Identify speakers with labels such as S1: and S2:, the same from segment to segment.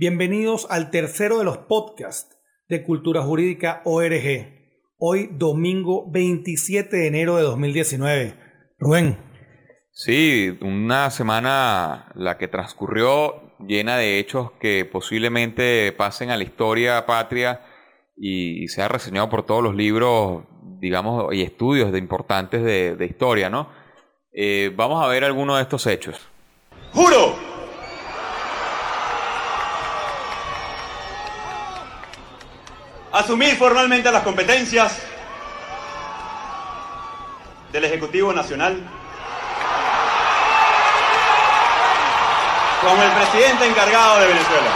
S1: Bienvenidos al tercero de los podcasts de Cultura Jurídica ORG. Hoy domingo 27 de enero de 2019. Rubén.
S2: Sí, una semana la que transcurrió llena de hechos que posiblemente pasen a la historia patria y, sea reseñado por todos los libros, digamos, y estudios de importantes de, historia, ¿no? Eh, vamos a ver algunos de estos hechos.
S3: ¡Juro! Asumir formalmente las competencias del Ejecutivo Nacional como el presidente encargado de Venezuela.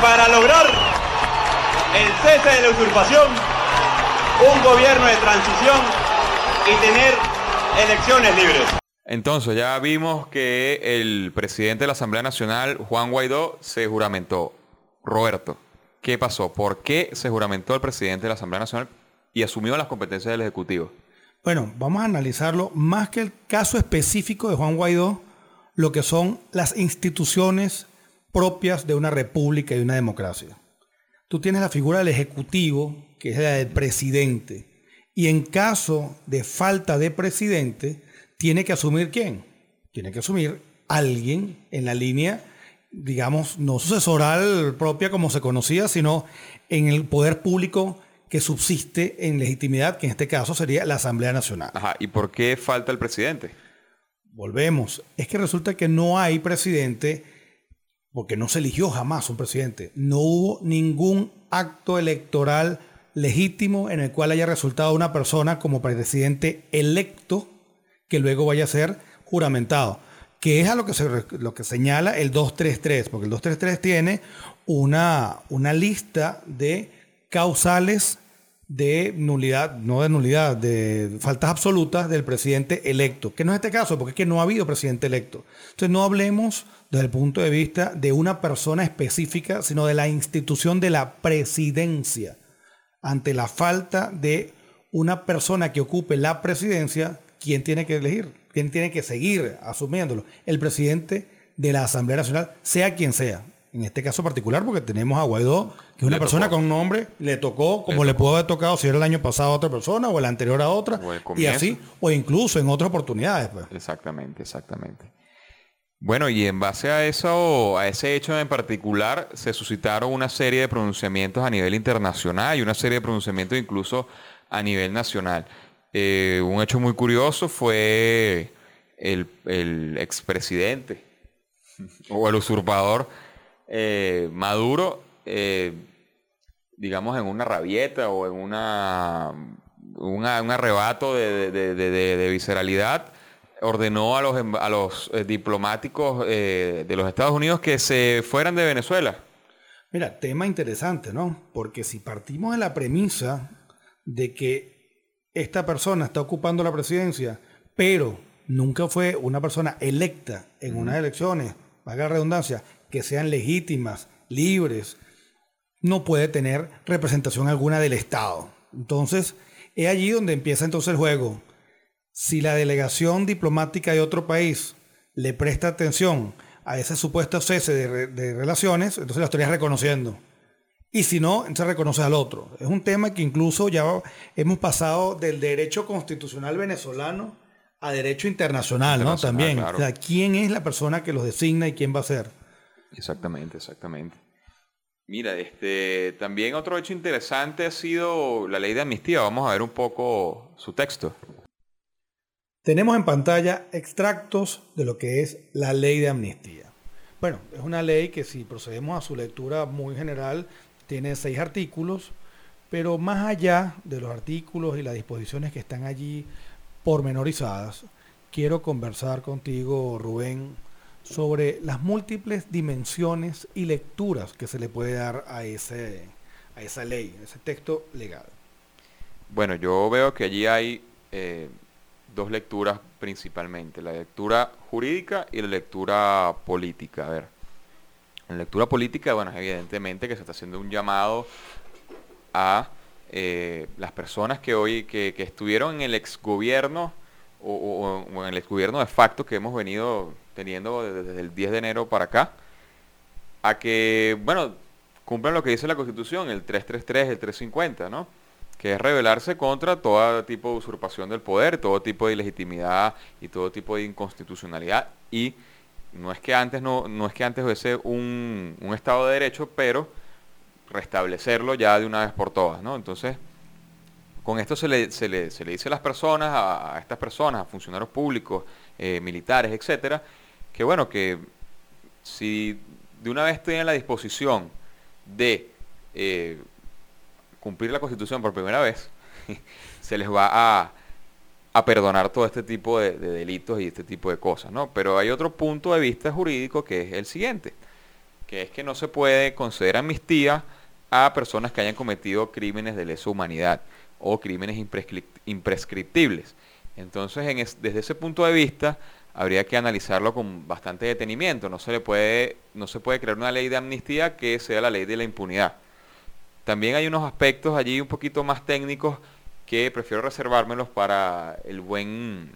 S3: Para lograr el cese de la usurpación, un gobierno de transición y tener elecciones libres.
S2: Entonces ya vimos que el presidente de la Asamblea Nacional, Juan Guaidó, se juramentó. Roberto, ¿qué pasó? ¿Por qué se juramentó el presidente de la Asamblea Nacional y asumió las competencias del Ejecutivo?
S1: Bueno, vamos a analizarlo más que el caso específico de Juan Guaidó, lo que son las instituciones propias de una república y una democracia. Tú tienes la figura del Ejecutivo, que es la del presidente, y en caso de falta de presidente, tiene que asumir quién? Tiene que asumir alguien en la línea, digamos, no sucesoral propia como se conocía, sino en el poder público que subsiste en legitimidad, que en este caso sería la Asamblea Nacional.
S2: Ajá, ¿y por qué falta el presidente?
S1: Volvemos. Es que resulta que no hay presidente porque no se eligió jamás un presidente. No hubo ningún acto electoral legítimo en el cual haya resultado una persona como presidente electo que luego vaya a ser juramentado, que es a lo que, se, lo que señala el 233, porque el 233 tiene una, una lista de causales de nulidad, no de nulidad, de faltas absolutas del presidente electo, que no es este caso, porque es que no ha habido presidente electo. Entonces no hablemos desde el punto de vista de una persona específica, sino de la institución de la presidencia. Ante la falta de una persona que ocupe la presidencia, ¿quién tiene que elegir? ¿Quién tiene que seguir asumiéndolo? El presidente de la Asamblea Nacional, sea quien sea. En este caso particular, porque tenemos a Guaidó, que es una persona con nombre, le tocó como le, pudo haber tocado si era el año pasado a otra persona o el anterior a otra, y así, o incluso en otras oportunidades. Pues.
S2: Exactamente, exactamente. Bueno, y en base a eso, a ese hecho en particular, se suscitaron una serie de pronunciamientos a nivel internacional y una serie de pronunciamientos incluso a nivel nacional. Eh, un hecho muy curioso fue el, el expresidente o el usurpador eh, Maduro, eh, digamos, en una rabieta o en una, un arrebato de, visceralidad, ordenó a los, a los diplomáticos de los Estados Unidos que se fueran de Venezuela.
S1: Mira, tema interesante, ¿no? Porque si partimos de la premisa de que esta persona está ocupando la presidencia, pero nunca fue una persona electa en unas elecciones, valga la redundancia, que sean legítimas, libres, no puede tener representación alguna del Estado. Entonces, es allí donde empieza entonces el juego. Si la delegación diplomática de otro país le presta atención a ese supuesto cese de, de relaciones, entonces la estaría reconociendo. Y si no, entonces reconoces al otro. Es un tema que incluso ya hemos pasado del derecho constitucional venezolano a derecho internacional, ¿no? También. O sea, ¿quién es la persona que los designa y quién va a ser?
S2: Exactamente, exactamente. Mira, este, también otro hecho interesante ha sido la ley de amnistía. Vamos a ver un poco su texto.
S1: Tenemos en pantalla extractos de lo que es la ley de amnistía. Bueno, es una ley que si procedemos a su lectura muy general, tiene seis artículos, pero más allá de los artículos y las disposiciones que están allí pormenorizadas, quiero conversar contigo, Rubén, sobre las múltiples dimensiones y lecturas que se le puede dar a, ese, a esa ley, a ese texto legal.
S2: Bueno, yo veo que allí hay eh, dos lecturas principalmente, la lectura jurídica y la lectura política. A ver, en lectura política, bueno, evidentemente que se está haciendo un llamado a eh, las personas que hoy, que, que estuvieron en el exgobierno o, o, o en el exgobierno de facto que hemos venido teniendo desde, desde el 10 de enero para acá, a que, bueno, cumplan lo que dice la Constitución, el 333, el 350, ¿no? Que es rebelarse contra todo tipo de usurpación del poder, todo tipo de ilegitimidad y todo tipo de inconstitucionalidad. Y no es que antes no, no es que antes hubiese un, un Estado de Derecho, pero restablecerlo ya de una vez por todas, ¿no? Entonces, con esto se le, se le, se le dice a las personas, a, estas personas, a funcionarios públicos, eh, militares, etcétera, que bueno, que si de una vez tienen la disposición de eh, cumplir la Constitución por primera vez, se les va a, a perdonar todo este tipo de, de delitos y este tipo de cosas, ¿no? Pero hay otro punto de vista jurídico que es el siguiente, que es que no se puede conceder amnistía a personas que hayan cometido crímenes de lesa humanidad o crímenes imprescrip- imprescriptibles. Entonces, en es- desde ese punto de vista, habría que analizarlo con bastante detenimiento. No se le puede, no se puede crear una ley de amnistía que sea la ley de la impunidad. También hay unos aspectos allí un poquito más técnicos que prefiero reservármelos para el buen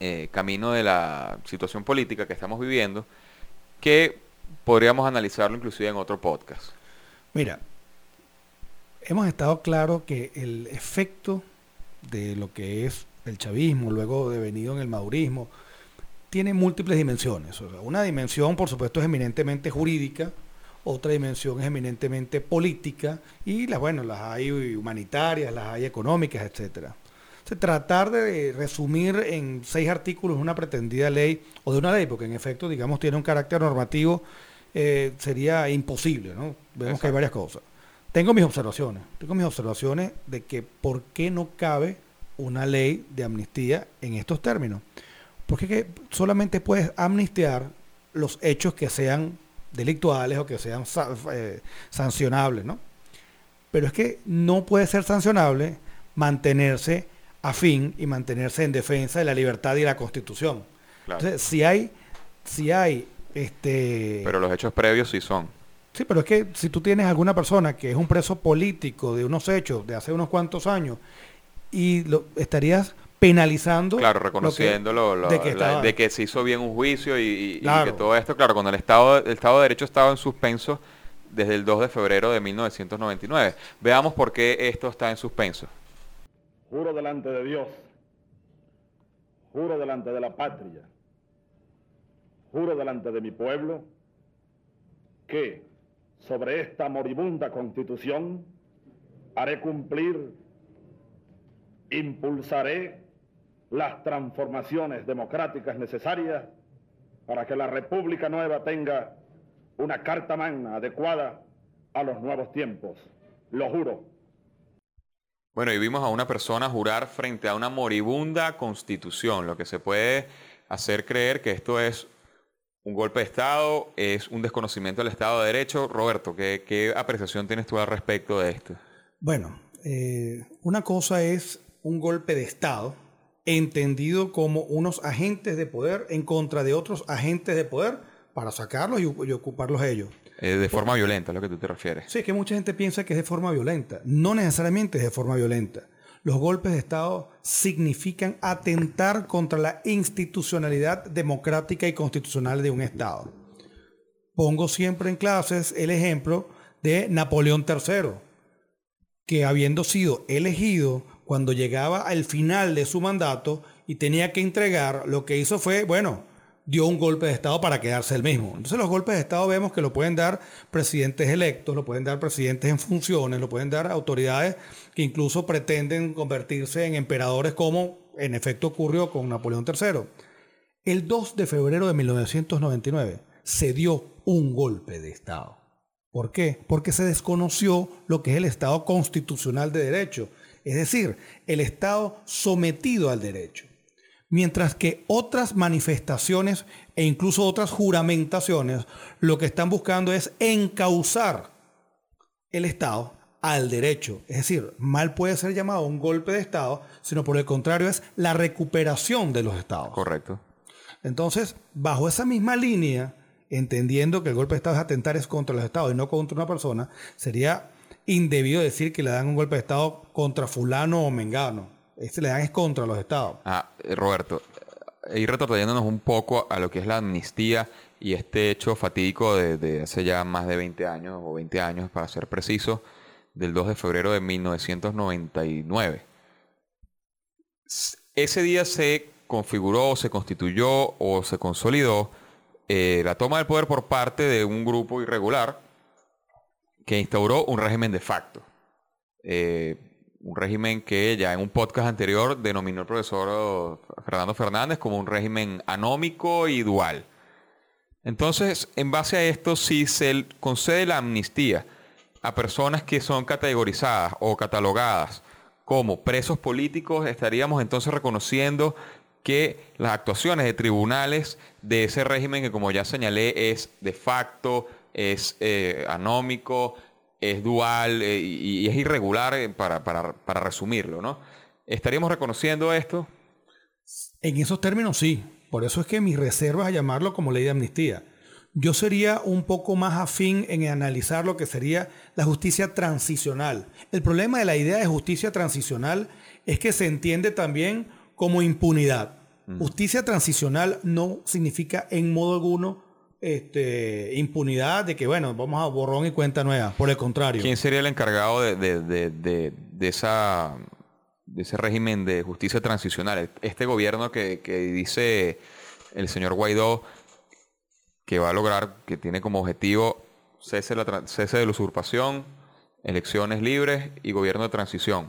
S2: eh, camino de la situación política que estamos viviendo, que podríamos analizarlo inclusive en otro podcast.
S1: Mira, hemos estado claro que el efecto de lo que es el chavismo, luego devenido en el madurismo, tiene múltiples dimensiones. Una dimensión, por supuesto, es eminentemente jurídica, otra dimensión es eminentemente política, y las, bueno, las hay humanitarias, las hay económicas, etcétera. Entonces, tratar de resumir en seis artículos una pretendida ley, o de una ley, porque en efecto, digamos, tiene un carácter normativo, eh, sería imposible, ¿no? Vemos que hay varias cosas. Tengo mis observaciones, tengo mis observaciones de que por qué no cabe una ley de amnistía en estos términos. Porque que solamente puedes amnistiar los hechos que sean delictuales o que sean eh, sancionables, ¿no? Pero es que no puede ser sancionable mantenerse afín y mantenerse en defensa de la libertad y la constitución.
S2: Claro.
S1: Entonces, si hay, si hay este
S2: Pero los hechos previos sí son.
S1: Sí, pero es que si tú tienes alguna persona que es un preso político de unos hechos de hace unos cuantos años y lo estarías penalizando
S2: Claro,
S1: lo que-
S2: reconociendo lo- lo-
S1: de que
S2: la-
S1: estaba-
S2: de que se hizo bien un juicio y, y- y
S1: Claro.
S2: que todo esto, claro, cuando el Estado, el Estado de Derecho estaba en suspenso desde el 2 de febrero de 1999. Veamos por qué esto está en suspenso.
S4: Juro delante de Dios, juro delante de la patria, juro delante de mi pueblo, que sobre esta moribunda constitución haré cumplir, impulsaré las transformaciones democráticas necesarias para que la República Nueva tenga una carta magna adecuada a los nuevos tiempos. Lo juro.
S2: Bueno, y vimos a una persona jurar frente a una moribunda constitución, lo que se puede hacer creer que esto es un golpe de Estado, es un desconocimiento del Estado de Derecho. Roberto, ¿qué, qué apreciación tienes tú al respecto de esto?
S1: Bueno, eh, una cosa es un golpe de Estado entendido como unos agentes de poder en contra de otros agentes de poder para sacarlos y, y ocuparlos ellos.
S2: Eh, de forma violenta, a lo que tú te refieres.
S1: Sí, es que mucha gente piensa que es de forma violenta. No necesariamente es de forma violenta. Los golpes de Estado significan atentar contra la institucionalidad democrática y constitucional de un Estado. Pongo siempre en clases el ejemplo de Napoleón III, que habiendo sido elegido cuando llegaba al final de su mandato y tenía que entregar, lo que hizo fue, bueno, dio un golpe de Estado para quedarse el mismo. Entonces los golpes de Estado vemos que lo pueden dar presidentes electos, lo pueden dar presidentes en funciones, lo pueden dar autoridades que incluso pretenden convertirse en emperadores como en efecto ocurrió con Napoleón III. El 2 de febrero de 1999 se dio un golpe de Estado. ¿Por qué? Porque se desconoció lo que es el Estado constitucional de derecho, es decir, el Estado sometido al derecho. Mientras que otras manifestaciones e incluso otras juramentaciones lo que están buscando es encauzar el Estado al derecho. Es decir, mal puede ser llamado un golpe de Estado, sino por el contrario es la recuperación de los Estados.
S2: Correcto.
S1: Entonces, bajo esa misma línea, entendiendo que el golpe de Estado es atentar es contra los Estados y no contra una persona, sería indebido decir que le dan un golpe de Estado contra fulano o mengano. Este le dan es contra los estados.
S2: Ah, eh, Roberto, eh, ir retrocediéndonos un poco a lo que es la amnistía y este hecho fatídico de, de hace ya más de 20 años, o 20 años para ser preciso, del 2 de febrero de 1999. S- Ese día se configuró, se constituyó o se consolidó eh, la toma del poder por parte de un grupo irregular que instauró un régimen de facto. Eh, un régimen que ya en un podcast anterior denominó el profesor Fernando Fernández como un régimen anómico y dual. Entonces, en base a esto, si se concede la amnistía a personas que son categorizadas o catalogadas como presos políticos, estaríamos entonces reconociendo que las actuaciones de tribunales de ese régimen, que como ya señalé, es de facto, es eh, anómico, es dual eh, y, y es irregular eh, para, para- para resumirlo, ¿no? ¿Estaríamos reconociendo esto?
S1: En esos términos sí. Por eso es que mis reservas a llamarlo como ley de amnistía. Yo sería un poco más afín en analizar lo que sería la justicia transicional. El problema de la idea de justicia transicional es que se entiende también como impunidad. Justicia transicional no significa en modo alguno este, impunidad de que, bueno, vamos a borrón y cuenta nueva. Por el contrario.
S2: ¿Quién sería el encargado de, de- de- de- esa, de ese régimen de justicia transicional? Este gobierno que, que dice el señor Guaidó que va a lograr, que tiene como objetivo cese, de la cese de la usurpación, elecciones libres y gobierno de transición.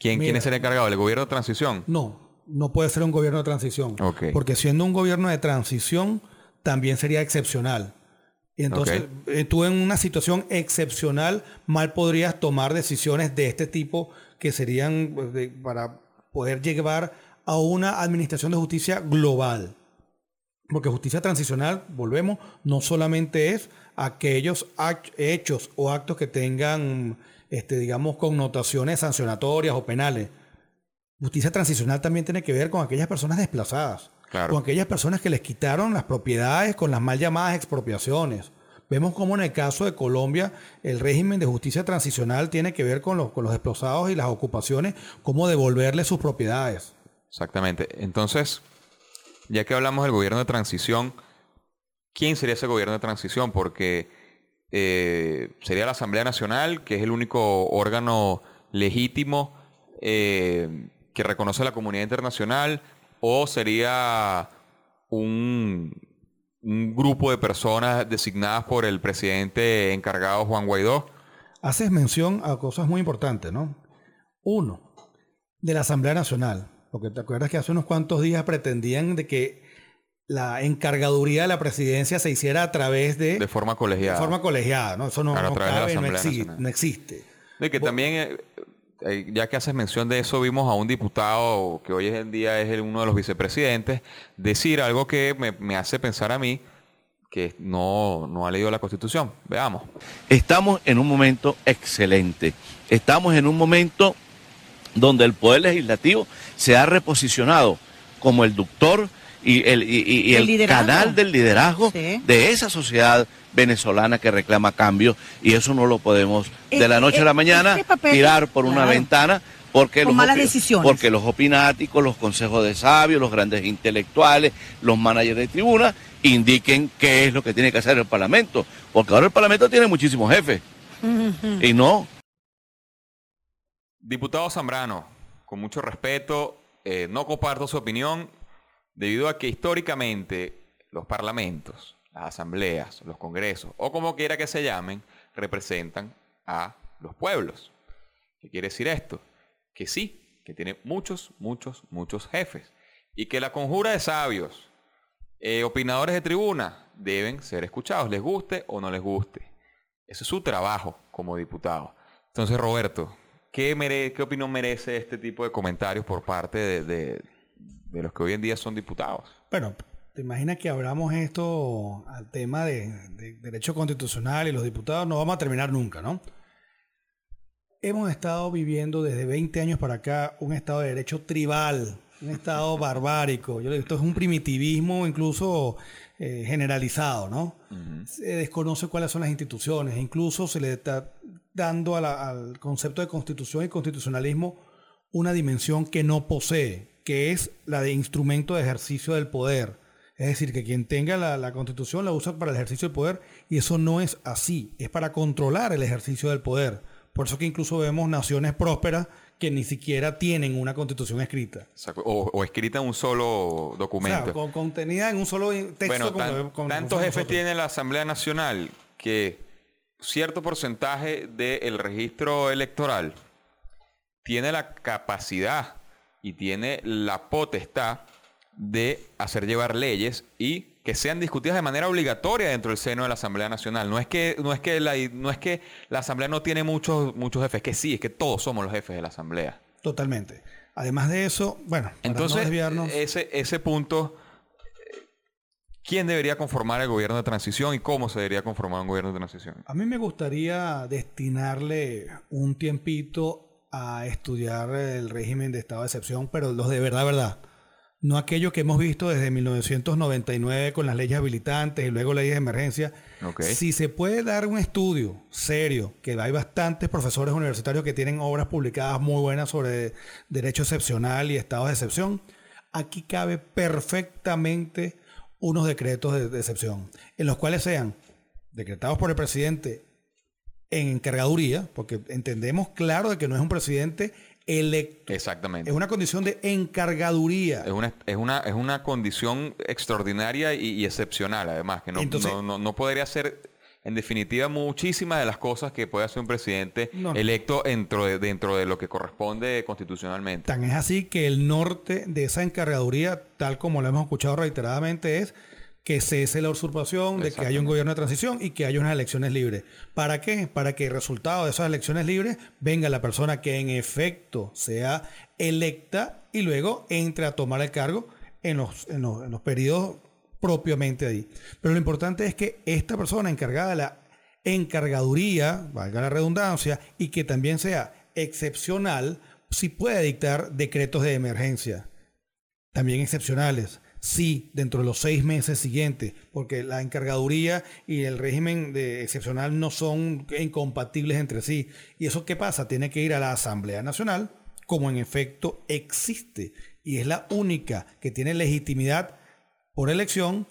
S2: ¿Quién, ¿quién es el encargado? ¿El gobierno de transición?
S1: No, no puede ser un gobierno de transición. Porque siendo un gobierno de transición, también sería excepcional. Y entonces, eh, tú en una situación excepcional, mal podrías tomar decisiones de este tipo que serían pues, para poder llevar a una administración de justicia global. Porque justicia transicional, volvemos, no solamente es aquellos hechos o actos que tengan, este, digamos, connotaciones sancionatorias o penales. Justicia transicional también tiene que ver con aquellas personas desplazadas,
S2: Claro.
S1: con aquellas personas que les quitaron las propiedades con las mal llamadas expropiaciones. Vemos como en el caso de Colombia el régimen de justicia transicional tiene que ver con los, con los desplazados y las ocupaciones, cómo devolverles sus propiedades.
S2: Exactamente. Entonces, ya que hablamos del gobierno de transición, ¿quién sería ese gobierno de transición? Porque eh, sería la Asamblea Nacional, que es el único órgano legítimo eh, que reconoce la comunidad internacional, o sería un, un grupo de personas designadas por el presidente encargado Juan Guaidó.
S1: Haces mención a cosas muy importantes, ¿no? Uno, de la Asamblea Nacional, porque te acuerdas que hace unos cuantos días pretendían de que la encargaduría de la presidencia se hiciera a través de,
S2: De forma colegiada.
S1: de forma colegiada, ¿no? Eso no,
S2: Claro,
S1: no cabe, no, no existe.
S2: De que también, eh, ya que haces mención de eso, vimos a un diputado que hoy en día es el- uno de los vicepresidentes decir algo que me, me hace pensar a mí que no, no ha leído la Constitución. Veamos.
S5: Estamos en un momento excelente. Estamos en un momento donde el Poder Legislativo se ha reposicionado como el ductor y el, y- y- y
S6: El
S5: el canal del liderazgo
S6: Sí.
S5: de esa sociedad venezolana que reclama cambio y eso no lo podemos de la
S6: Eh,
S5: noche a
S6: eh,
S5: la mañana
S6: este papel-
S5: tirar por una
S6: claro.
S5: ventana porque
S6: Con
S5: los,
S6: malas
S5: opi-
S6: decisiones.
S5: porque los opináticos, los consejos de sabios, los grandes intelectuales, los managers de tribuna indiquen qué es lo que tiene que hacer el Parlamento, porque ahora el Parlamento tiene muchísimos jefes y no
S2: Diputado Zambrano, con mucho respeto, eh, no comparto su opinión debido a que históricamente los parlamentos, las asambleas, los congresos o como quiera que se llamen, representan a los pueblos. ¿Qué quiere decir esto? Que sí, que tiene muchos, muchos, muchos jefes y que la conjura de sabios, eh, opinadores de tribuna, deben ser escuchados, les guste o no les guste. Ese es su trabajo como diputado. Entonces, Roberto, ¿qué, mere- qué opinión merece este tipo de comentarios por parte de- de los que hoy en día son diputados?
S1: Bueno, te imaginas que abramos esto al tema de, de derecho constitucional y los diputados, no vamos a terminar nunca, ¿no? Hemos estado viviendo desde 20 años para acá un estado de derecho tribal, un estado barbárico. Yo, esto es un primitivismo incluso eh, generalizado, ¿no? Se desconoce cuáles son las instituciones, incluso se le está dando al concepto de constitución y constitucionalismo una dimensión que no posee, que es la de instrumento de ejercicio del poder. Es decir, que quien tenga la, la, constitución la usa para el ejercicio del poder y eso no es así, es para controlar el ejercicio del poder. Por eso que incluso vemos naciones prósperas que ni siquiera tienen una constitución escrita.
S2: O, escrita en un solo documento.
S1: O contenida en un solo texto.
S2: Bueno, tantos jefes tiene la Asamblea Nacional que cierto porcentaje del registro electoral tiene la capacidad y tiene la potestad de hacer llevar leyes y que sean discutidas de manera obligatoria dentro del seno de la Asamblea Nacional. No es que, no es que, la, no es que la Asamblea no tiene muchos, muchos jefes, que sí, es que todos somos los jefes de la Asamblea.
S1: Totalmente. Además de eso, bueno,
S2: entonces ese, ese punto, ¿quién debería conformar el gobierno de transición y cómo se debería conformar un gobierno de transición?
S1: A mí me gustaría destinarle un tiempito a estudiar el régimen de estado de excepción, pero los de verdad, verdad no aquello que hemos visto desde 1999 con las leyes habilitantes y luego leyes de emergencia. Si se puede dar un estudio serio, que hay bastantes profesores universitarios que tienen obras publicadas muy buenas sobre derecho excepcional y estados de excepción, aquí cabe perfectamente unos decretos de, de excepción, en los cuales sean decretados por el presidente en encargaduría, porque entendemos claro de que no es un presidente electo.
S2: Exactamente.
S1: Es una condición de encargaduría.
S2: Es una, es una, es una condición extraordinaria y, excepcional, además, que no, no, no, podría ser, en definitiva, muchísimas de las cosas que puede hacer un presidente electo dentro de, dentro de lo que corresponde constitucionalmente.
S1: Tan es así que el norte de esa encargaduría, tal como lo hemos escuchado reiteradamente, es que cese la usurpación, de que haya un gobierno de transición y que haya unas elecciones libres. ¿Para qué? Para que el resultado de esas elecciones libres venga la persona que en efecto sea electa y luego entre a tomar el cargo en los, en los, periodos propiamente ahí. Pero lo importante es que esta persona encargada de la encargaduría, valga la redundancia, y que también sea excepcional, si puede dictar decretos de emergencia, también excepcionales Sí, dentro de los seis meses siguientes, porque la encargaduría y el régimen de excepcional no son incompatibles entre sí. ¿Y eso qué pasa? Tiene que ir a la Asamblea Nacional, como en efecto existe, y es la única que tiene legitimidad por elección,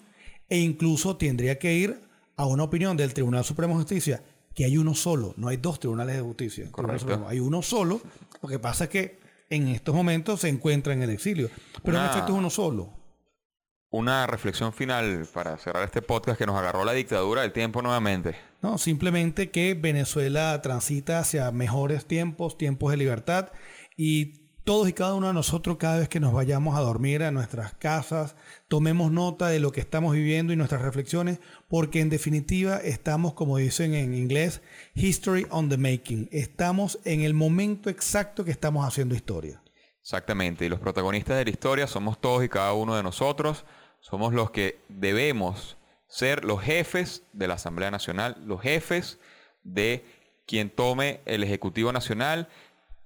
S1: e incluso tendría que ir a una opinión del Tribunal Supremo de Justicia, que hay uno solo, no hay dos tribunales de justicia.
S2: Correcto.
S1: Hay uno solo, lo que pasa es que en estos momentos se encuentra en el exilio, pero en efecto es uno solo
S2: una reflexión final para cerrar este podcast que nos agarró la dictadura del tiempo nuevamente.
S1: No, simplemente que Venezuela transita hacia mejores tiempos, tiempos de libertad y todos y cada uno de nosotros cada vez que nos vayamos a dormir a nuestras casas, tomemos nota de lo que estamos viviendo y nuestras reflexiones, porque en definitiva estamos, como dicen en inglés, history on the making. Estamos en el momento exacto que estamos haciendo historia.
S2: Exactamente, y los protagonistas de la historia somos todos y cada uno de nosotros somos los que debemos ser los jefes de la Asamblea Nacional, los jefes de quien tome el Ejecutivo Nacional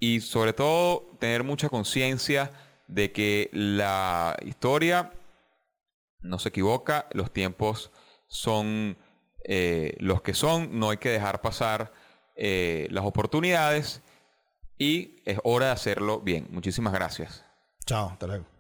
S2: y sobre todo tener mucha conciencia de que la historia no se equivoca, los tiempos son eh, los que son, no hay que dejar pasar eh, las oportunidades y es hora de hacerlo bien. Muchísimas gracias.
S1: Chao, hasta luego.